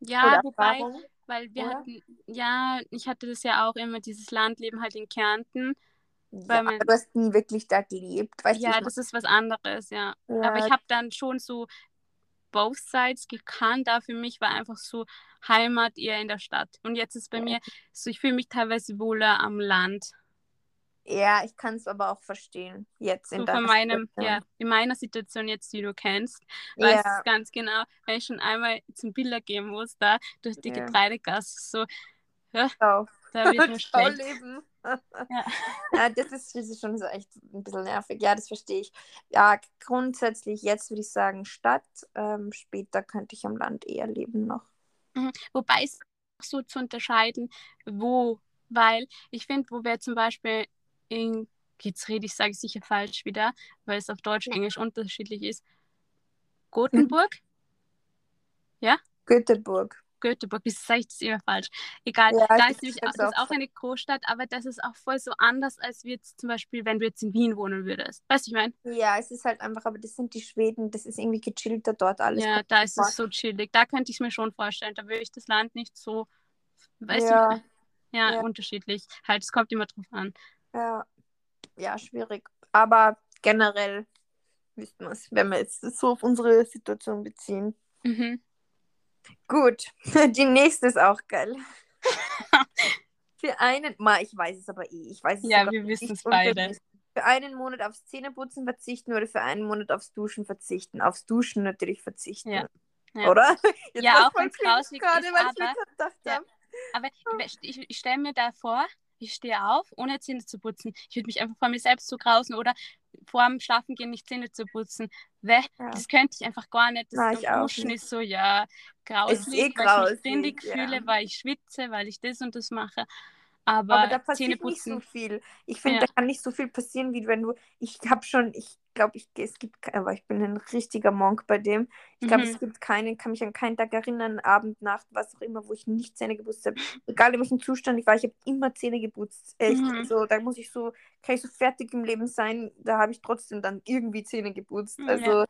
Ja, wobei, weil wir oder? hatten, ja, ich hatte das ja auch immer, dieses Landleben halt in Kärnten. Ja, man- du hast nie wirklich da gelebt, weißt Ja, das ist was anderes, ja. ich Aber ich habe dann schon so both sides gekannt, da für mich war einfach so Heimat eher in der Stadt. Und jetzt ist bei Ja. mir so, ich fühle mich teilweise wohler am Land. ja, ich kann es aber auch verstehen, jetzt in So von meinem, Situation. ja, in meiner Situation jetzt, die du kennst, weiß Ja, ich ganz genau, wenn ich schon einmal zum Bilder gehen muss, da durch die Ja. Getreidegasse, so, schau. da wird mir schlecht. leben. Ja. ja, das ist, das ist schon so echt ein bisschen nervig. Ja, das verstehe ich. Ja, grundsätzlich jetzt würde ich sagen Stadt. Ähm, später könnte ich am Land eher leben noch. Mhm. Wobei es so zu unterscheiden, wo, weil ich finde, wo wir zum Beispiel in, jetzt rede ich, sage ich sicher falsch wieder, weil es auf Deutsch, Englisch unterschiedlich ist, Gothenburg? Ja? Göteborg. Göteborg, wieso sage ich das immer falsch? Egal, Ja, da ist nämlich auch, das ist auch eine Großstadt, aber das ist auch voll so anders, als wir jetzt zum Beispiel, wenn du jetzt in Wien wohnen würdest. Weißt du, ich meine? Ja, es ist halt einfach, aber das sind die Schweden, das ist irgendwie gechillter dort alles. Ja, da ist es so chillig. Da könnte ich es mir schon vorstellen. Da würde ich das Land nicht so, weißt Ja. du, ja, Ja. unterschiedlich. Halt, es kommt immer drauf an. Ja. ja, schwierig. Aber generell wüssten wir es, wenn wir jetzt so auf unsere Situation beziehen. Mhm. Gut, die nächste ist auch geil. Für einen, mal, ich weiß es aber eh, ich weiß es Ja, wir nicht wissen es beide. Für einen Monat aufs Zähneputzen verzichten oder für einen Monat aufs Duschen verzichten. Aufs Duschen natürlich verzichten. Ja. Ja. Oder? Jetzt Ja, auch wenn's cringe grausig gerade, ist, weil ich mir aber- gerade gedacht Ja. habe. Aber ich, ich stelle mir da vor, ich stehe auf, ohne Zähne zu putzen. Ich würde mich einfach vor mir selbst so grausen oder vor dem Schlafengehen nicht Zähne zu putzen. Weh, Ja. Das könnte ich einfach gar nicht. Das ich auch Duschen nicht. ist so, ja, grauslich, eh weil ich ständig ja. fühle, weil ich schwitze, weil ich das und das mache. Aber, Aber da passiert nicht so viel. Ich finde, Ja. da kann nicht so viel passieren, wie wenn du. Ich habe schon, ich glaube, ich, es gibt, aber ich bin ein richtiger Monk bei dem. Ich glaube, Mhm. es gibt keinen, kann mich an keinen Tag erinnern, Abend, Nacht, was auch immer, wo ich nicht Zähne geputzt habe. Egal in welchem Zustand ich war, ich habe immer Zähne geputzt. Echt. Mhm. Also, da muss ich so, kann ich so fertig im Leben sein, da habe ich trotzdem dann irgendwie Zähne geputzt. Ja. Also,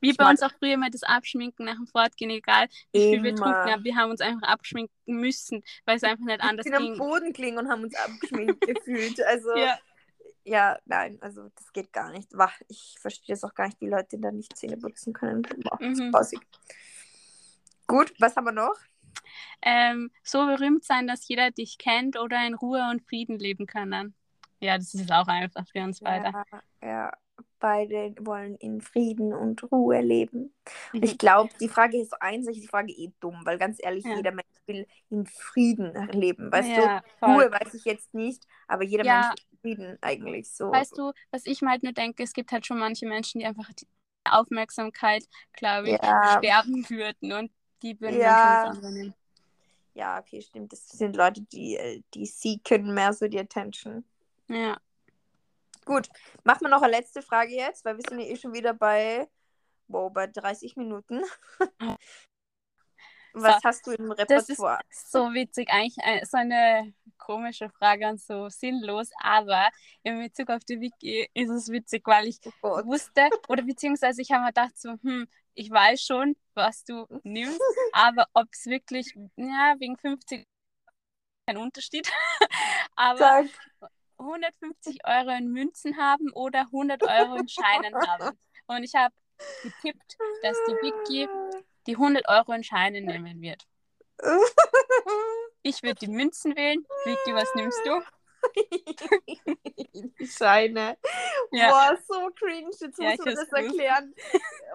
wie ich bei uns auch früher mal das Abschminken nach dem Fortgehen, egal wie viel wir Immer. getrunken haben, wir haben uns einfach abschminken müssen, weil es einfach nicht wir anders sind am ging. Boden gelegen und haben uns abgeschminkt gefühlt. Also, Ja. Ja, nein, also das geht gar nicht. Wah, ich verstehe es auch gar nicht, wie Leute da nicht Zähne putzen können. Boah, das Mhm. Gut, was haben wir noch? ähm, so berühmt sein, dass jeder dich kennt oder in Ruhe und Frieden leben können. Ja, das ist auch einfach für uns beide. Ja, ja, beide wollen in Frieden und Ruhe leben. Und Mhm. ich glaube, die Frage ist so einseitig, die Frage eh dumm, weil ganz ehrlich, Ja. jeder Mensch will in Frieden leben. Weißt ja, du, voll. Ruhe weiß ich jetzt nicht, aber jeder Ja. Mensch will Frieden eigentlich so. Weißt du, was ich mir halt nur denke, es gibt halt schon manche Menschen, die einfach die Aufmerksamkeit, glaube ich, Ja. sterben würden und die würden Ja. dann. Ja, okay, stimmt. Das sind Leute, die, äh, die seeken mehr so die Attention. Ja. Gut, machen wir noch eine letzte Frage jetzt, weil wir sind ja eh schon wieder bei, wow, bei 30 Minuten. Was So, hast du im Das ist Repertoire? so witzig, eigentlich äh, so eine komische Frage und so sinnlos, aber in Bezug auf die Wiki ist es witzig, weil ich Oh wusste, oder beziehungsweise ich habe mir gedacht, so, hm, ich weiß schon, was du nimmst, aber ob es wirklich, ja, wegen 50 kein Unterschied, aber Sag, 150 Euro in Münzen haben oder 100 Euro in Scheinen haben. Und ich habe getippt, dass die Vicky die 100 Euro in Scheinen nehmen wird. Ich würde die Münzen wählen. Vicky, was nimmst du? die Scheine. Ja. Boah, so cringe. Jetzt Ja, musst ich du mir hab's das erklären.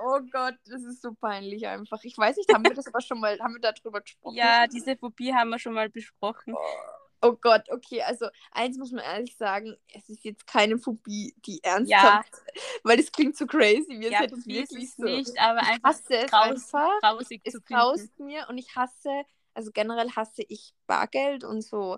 Oh Gott, das ist so peinlich einfach. Ich weiß nicht, haben wir das aber schon mal, haben wir darüber gesprochen? Ja, diese Phobie haben wir schon mal besprochen. Oh Gott, okay, also eins muss man ehrlich sagen, es ist jetzt keine Phobie, die ernsthaft, weil das klingt so crazy, es Ja, jetzt Phobie ist wirklich es so. nicht, aber ich einfach hasse es graus, einfach, grausig es zu graust mir und ich hasse, also generell hasse ich Bargeld und so,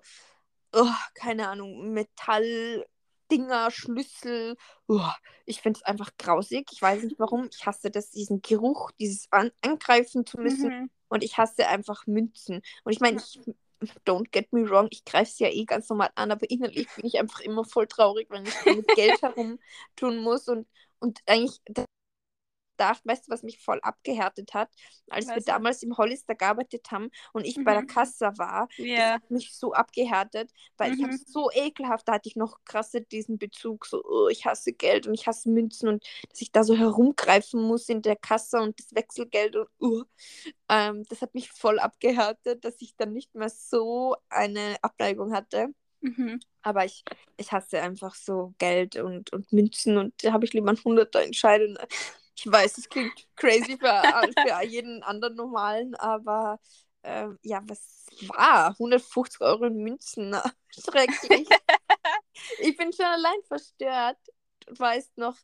oh, keine Ahnung, Metalldinger, Schlüssel, oh, ich finde es einfach grausig, ich weiß nicht warum, ich hasse das, diesen Geruch, dieses An Angreifen zu müssen Mhm. und ich hasse einfach Münzen. Und ich meine, ich, don't get me wrong, ich greife es ja eh ganz normal an, aber innerlich bin ich einfach immer voll traurig, wenn ich mit Geld herumtun muss. Und, und eigentlich dachte, weißt du, was mich voll abgehärtet hat, als wir Was? damals im Hollister gearbeitet haben und ich bei der Mhm. Kasse war, das Ja, hat mich so abgehärtet, weil ich habe Mhm. so ekelhaft, da hatte ich noch krasser diesen Bezug, so, oh, ich hasse Geld und ich hasse Münzen und dass ich da so herumgreifen muss in der Kasse und das Wechselgeld und uh, ähm, das hat mich voll abgehärtet, dass ich dann nicht mehr so eine Abneigung hatte. mhm. Aber ich, ich hasse einfach so Geld und, und Münzen und da habe ich lieber einen Hunderter entscheiden. Ich weiß, es klingt crazy für, für jeden anderen normalen, aber ähm, ja, was war? 150 Euro in Münzen. Schrecklich. ich bin schon allein verstört. Du weißt noch,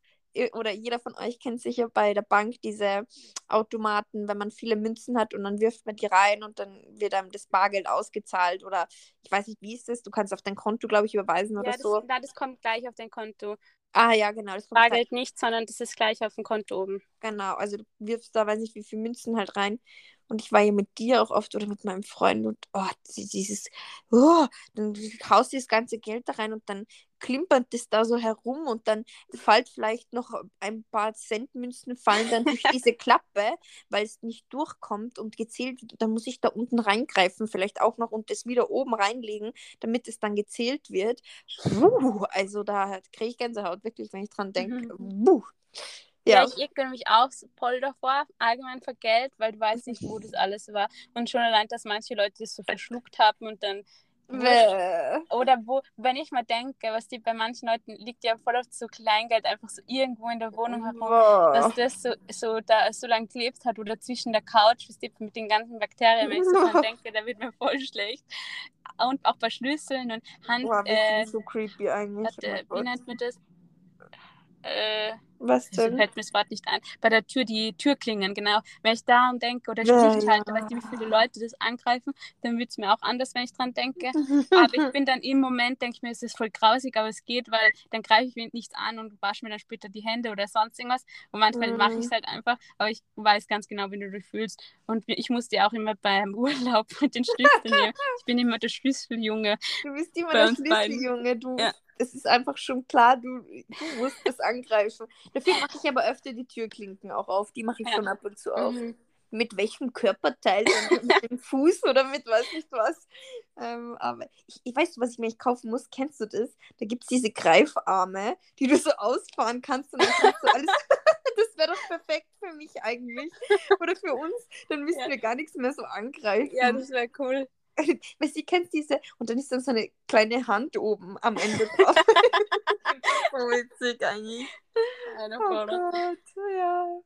oder jeder von euch kennt sicher bei der Bank diese Automaten, wenn man viele Münzen hat und dann wirft man die rein und dann wird einem das Bargeld ausgezahlt oder ich weiß nicht, wie ist das? Du kannst auf dein Konto, glaube ich, überweisen oder ja, das, so. Ja, das kommt gleich auf dein Konto. Ah ja, genau. Das Bargeld nicht, sondern das ist gleich auf dem Konto oben. Genau, also du wirfst da, weiß nicht, wie viele Münzen halt rein und ich war ja mit dir auch oft oder mit meinem Freund und oh, dieses, oh, dann haust du das ganze Geld da rein und dann klimpert das da so herum und dann fällt vielleicht noch ein paar Centmünzen fallen dann durch diese Klappe, weil es nicht durchkommt und gezählt wird. Dann muss ich da unten reingreifen, vielleicht auch noch und das wieder oben reinlegen, damit es dann gezählt wird. Puh, also da kriege ich Gänsehaut, wirklich, wenn ich dran denke. Mhm. Ja. ja, ich ekel mich auch voll davor, allgemein vor Geld, weil du weißt nicht, wo das alles war. Und schon allein, dass manche Leute das so verschluckt haben und dann. Oder wo, wenn ich mal denke, was die bei manchen Leuten liegt ja voll oft so Kleingeld einfach so irgendwo in der Wohnung herum, Boah. dass das so, so da so lange gelebt hat oder zwischen der Couch, was die mit den ganzen Bakterien, wenn ich so dran denke, da wird mir voll schlecht. Und auch bei Schlüsseln und Hand. Boah, äh, so creepy eigentlich. Hat, äh, wie nennt man das? Äh, was denn? Fällt mir das Wort nicht ein? Bei der Tür, die Türklingen, genau. Wenn ich daran denke oder Strichhalter, ja, ja. weißt du, wie viele Leute das angreifen, dann wird es mir auch anders, wenn ich dran denke. aber ich bin dann im Moment, denke ich mir, es ist voll grausig, aber es geht, weil dann greife ich mir nichts an und wasche mir dann später die Hände oder sonst irgendwas. Und manchmal mhm. mache ich es halt einfach, aber ich weiß ganz genau, wie du dich fühlst. Und ich musste auch immer beim Urlaub mit den Schlüsseln nehmen. Ich bin immer der Schlüsseljunge. Du bist immer der Schlüsseljunge, du. Ja es ist einfach schon klar, du, du musst es angreifen. Dafür mache ich aber öfter die Türklinken auch auf. Die mache ich schon ab und zu auf. Mhm. Mit welchem Körperteil? mit dem Fuß oder mit weiß nicht was. Ähm, aber ich, ich weiß, was ich mir kaufen muss. Kennst du das? Da gibt es diese Greifarme, die du so ausfahren kannst und dann kannst du alles. das wäre doch perfekt für mich eigentlich. Oder für uns. Dann müssen ja. wir gar nichts mehr so angreifen. Ja, das wäre cool. Weißt du, kennst diese, und dann ist dann so eine kleine Hand oben am Ende drauf. so witzig eigentlich. Eine oh Gott, ja.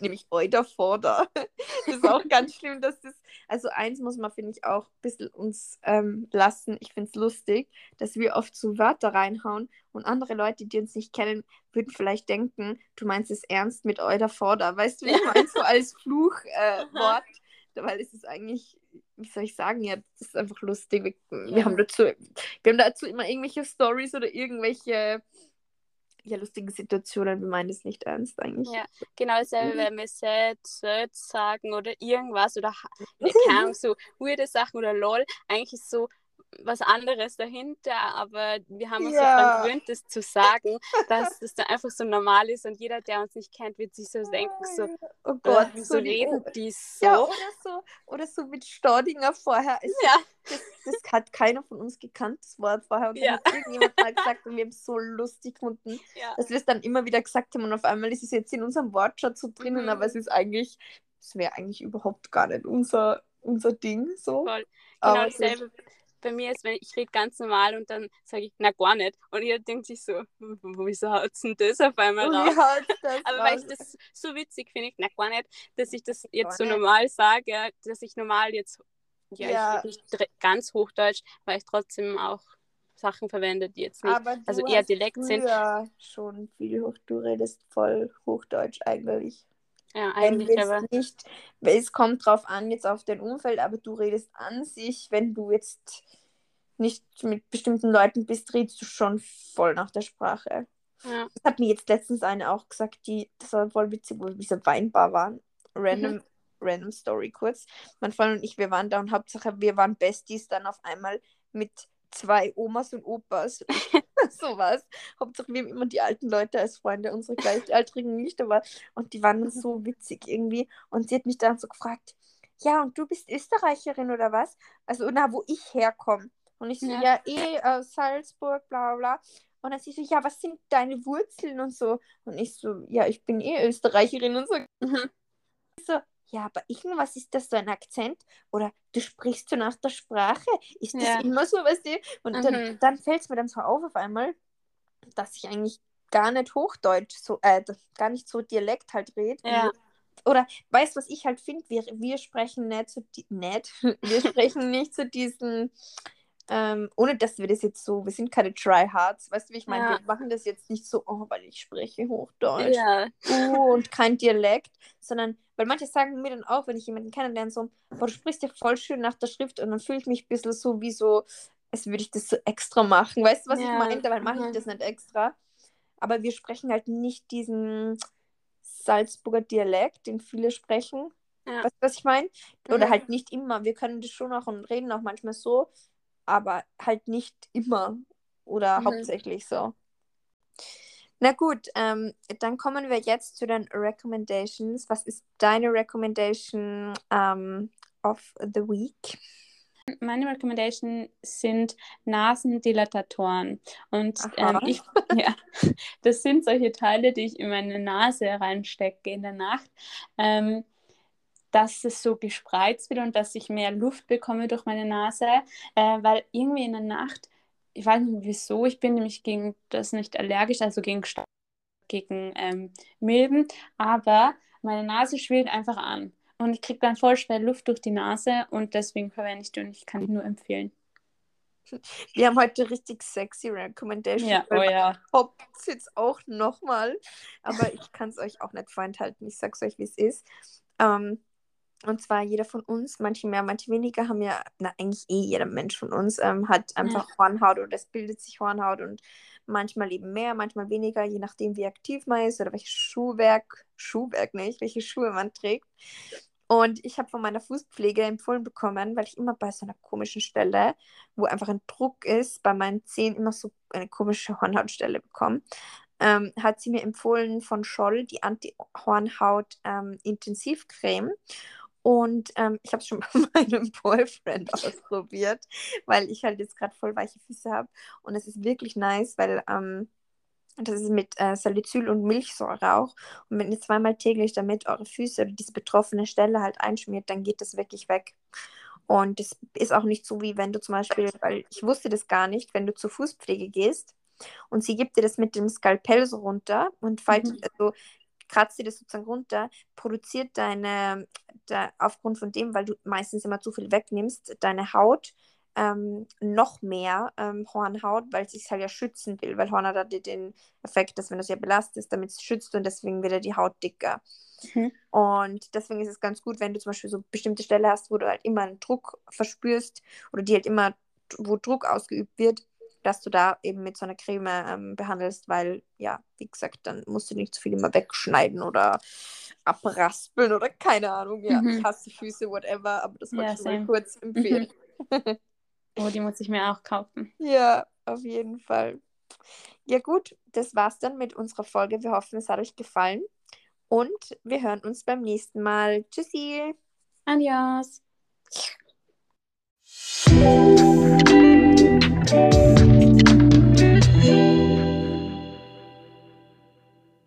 Nämlich Euter Vorder. Das ist auch ganz schlimm, dass das, also eins muss man, finde ich, auch ein bisschen uns ähm, lassen. Ich finde es lustig, dass wir oft so Wörter reinhauen und andere Leute, die uns nicht kennen, würden vielleicht denken, du meinst es ernst mit Euter Vorder. Weißt du, wie ich meine? So als Fluchwort. Äh, weil es ist eigentlich wie soll ich sagen, ja, das ist einfach lustig. Wir, ja. wir, haben dazu, wir haben dazu immer irgendwelche Stories oder irgendwelche ja, lustige Situationen. Wir meinen es nicht ernst eigentlich. Ja, genau dasselbe, mhm. wenn wir Set, Set sagen oder irgendwas oder keine Ahnung, so weirde Sachen oder lol. Eigentlich ist so, was anderes dahinter, aber wir haben uns ja. daran gewöhnt, das zu sagen, dass das dann einfach so normal ist und jeder, der uns nicht kennt, wird sich so denken, so, oh äh, Gott, äh, so, so reden die so. Ja, oder so, oder so mit Staudinger vorher. Es, ja. Das, das, hat keiner von uns gekannt, das Wort vorher. Und ja. dann hat irgendjemand mal gesagt und wir haben es so lustig gefunden, ja. dass wir es dann immer wieder gesagt haben und auf einmal ist es jetzt in unserem Wortschatz so drinnen, mhm. aber es ist eigentlich, es wäre eigentlich überhaupt gar nicht unser, unser Ding so. Voll. Genau dasselbe bei mir ist, wenn ich rede ganz normal und dann sage ich, na gar nicht. Und ihr denkt sich so, wieso haut denn das auf einmal raus? Aber weil ich das so witzig finde, na gar nicht, dass ich das jetzt so normal sage, dass ich normal jetzt, ja, ja. ich nicht ganz Hochdeutsch, weil ich trotzdem auch Sachen verwende, die jetzt nicht, also eher Dialekt sind. Ja, schon viel Hoch, du redest voll Hochdeutsch eigentlich. Ja, eigentlich aber. Nicht, es kommt drauf an, jetzt auf dein Umfeld, aber du redest an sich, wenn du jetzt nicht mit bestimmten Leuten bist, redest du schon voll nach der Sprache. Ja. Das hat mir jetzt letztens eine auch gesagt, die, das war voll witzig, wo wir dieser Weinbar waren. Random, mhm. random Story kurz. Mein Freund und ich, wir waren da und Hauptsache, wir waren Besties dann auf einmal mit zwei Omas und Opas. Sowas. Hauptsache, wir haben immer die alten Leute als Freunde, unsere gleichaltrigen nicht, aber und die waren so witzig irgendwie. Und sie hat mich dann so gefragt, ja, und du bist Österreicherin oder was? Also, na, wo ich herkomme. Und ich so, ja, ja eh, äh, Salzburg, bla bla bla. Und dann sie so, ja, was sind deine Wurzeln und so? Und ich so, ja, ich bin eh Österreicherin und so. Mhm. So, ja, aber irgendwas ist das so ein Akzent? Oder du sprichst so nach der Sprache? Ist das ja. immer so, weißt du? Und mhm. dann, dann fällt es mir dann so auf auf einmal, dass ich eigentlich gar nicht Hochdeutsch, so, äh, gar nicht so Dialekt halt rede. Ja. Oder weißt du, was ich halt finde? Wir, wir sprechen nicht so, nicht, wir sprechen nicht so diesen Ähm, ohne dass wir das jetzt so, wir sind keine Tryhards, weißt du, wie ich meine? Ja. Wir machen das jetzt nicht so, oh, weil ich spreche Hochdeutsch Ja. uh, und kein Dialekt, sondern, weil manche sagen mir dann auch, wenn ich jemanden kennenlerne, so, boah, du sprichst ja voll schön nach der Schrift und dann fühle ich mich ein bisschen so wie so, als würde ich das so extra machen. Weißt du, was Ja, ich meine? Dabei mache ich das nicht extra. Aber wir sprechen halt nicht diesen Salzburger Dialekt, den viele sprechen. Ja. Weißt du, was ich meine? Oder Mhm. halt nicht immer. Wir können das schon auch und reden auch manchmal so, aber halt nicht immer oder Mhm. hauptsächlich so. Na gut, ähm, dann kommen wir jetzt zu den Recommendations. Was ist deine Recommendation ähm, of the week? Meine Recommendation sind Nasendilatatoren. Und ähm, ich, ja, das sind solche Teile, die ich in meine Nase reinstecke in der Nacht, ähm, dass es so gespreizt wird und dass ich mehr Luft bekomme durch meine Nase, äh, weil irgendwie in der Nacht, ich weiß nicht wieso, ich bin nämlich gegen das nicht allergisch, also gegen, Sta- gegen ähm, Milben, aber meine Nase schwillt einfach an. Und ich kriege dann voll schwer Luft durch die Nase und deswegen verwende ich die und ich kann die nur empfehlen. Wir haben heute richtig sexy Recommendations. Ja, oh ja. Hopp jetzt auch nochmal. Aber ich kann es euch auch nicht vorenthalten. Ich sag's euch, wie es ist. Ähm, und zwar jeder von uns, manche mehr, manche weniger, haben ja, na eigentlich eh jeder Mensch von uns, ähm, hat einfach Hornhaut oder es bildet sich Hornhaut und manchmal eben mehr, manchmal weniger, je nachdem, wie aktiv man ist oder welches Schuhwerk, Schuhwerk nicht, welche Schuhe man trägt. Und ich habe von meiner Fußpflege empfohlen bekommen, weil ich immer bei so einer komischen Stelle, wo einfach ein Druck ist, bei meinen Zehen immer so eine komische Hornhautstelle bekomme, ähm, hat sie mir empfohlen von Scholl die Anti-Hornhaut ähm, Intensivcreme. Und ähm, ich habe es schon bei meinem Boyfriend ausprobiert, weil ich halt jetzt gerade voll weiche Füße habe. Und es ist wirklich nice, weil ähm, das ist mit äh, Salicyl und Milchsäure auch. Und wenn ihr zweimal täglich damit eure Füße oder diese betroffene Stelle halt einschmiert, dann geht das wirklich weg. Und das ist auch nicht so, wie wenn du zum Beispiel, weil ich wusste das gar nicht, wenn du zur Fußpflege gehst und sie gibt dir das mit dem Skalpell so runter und falls, Mhm. also kratzt dir das sozusagen runter, produziert deine, da, aufgrund von dem, weil du meistens immer zu viel wegnimmst, deine Haut ähm, noch mehr ähm, Hornhaut, weil sie es halt ja schützen will, weil Hornhaut hat ja den Effekt, dass wenn du es ja belastest, damit es schützt und deswegen wird ja die Haut dicker. Mhm. Und deswegen ist es ganz gut, wenn du zum Beispiel so bestimmte Stelle hast, wo du halt immer einen Druck verspürst oder die halt immer, wo Druck ausgeübt wird, dass du da eben mit so einer Creme ähm, behandelst, weil, ja, wie gesagt, dann musst du nicht zu viel immer wegschneiden oder abraspeln oder keine Ahnung. Ja, Mhm. ich hasse Füße, whatever, aber das wollte Ja, ich mal kurz empfehlen. Oh, die muss ich mir auch kaufen. Ja, auf jeden Fall. Ja gut, das war's dann mit unserer Folge. Wir hoffen, es hat euch gefallen. Und wir hören uns beim nächsten Mal. Tschüssi! Adios.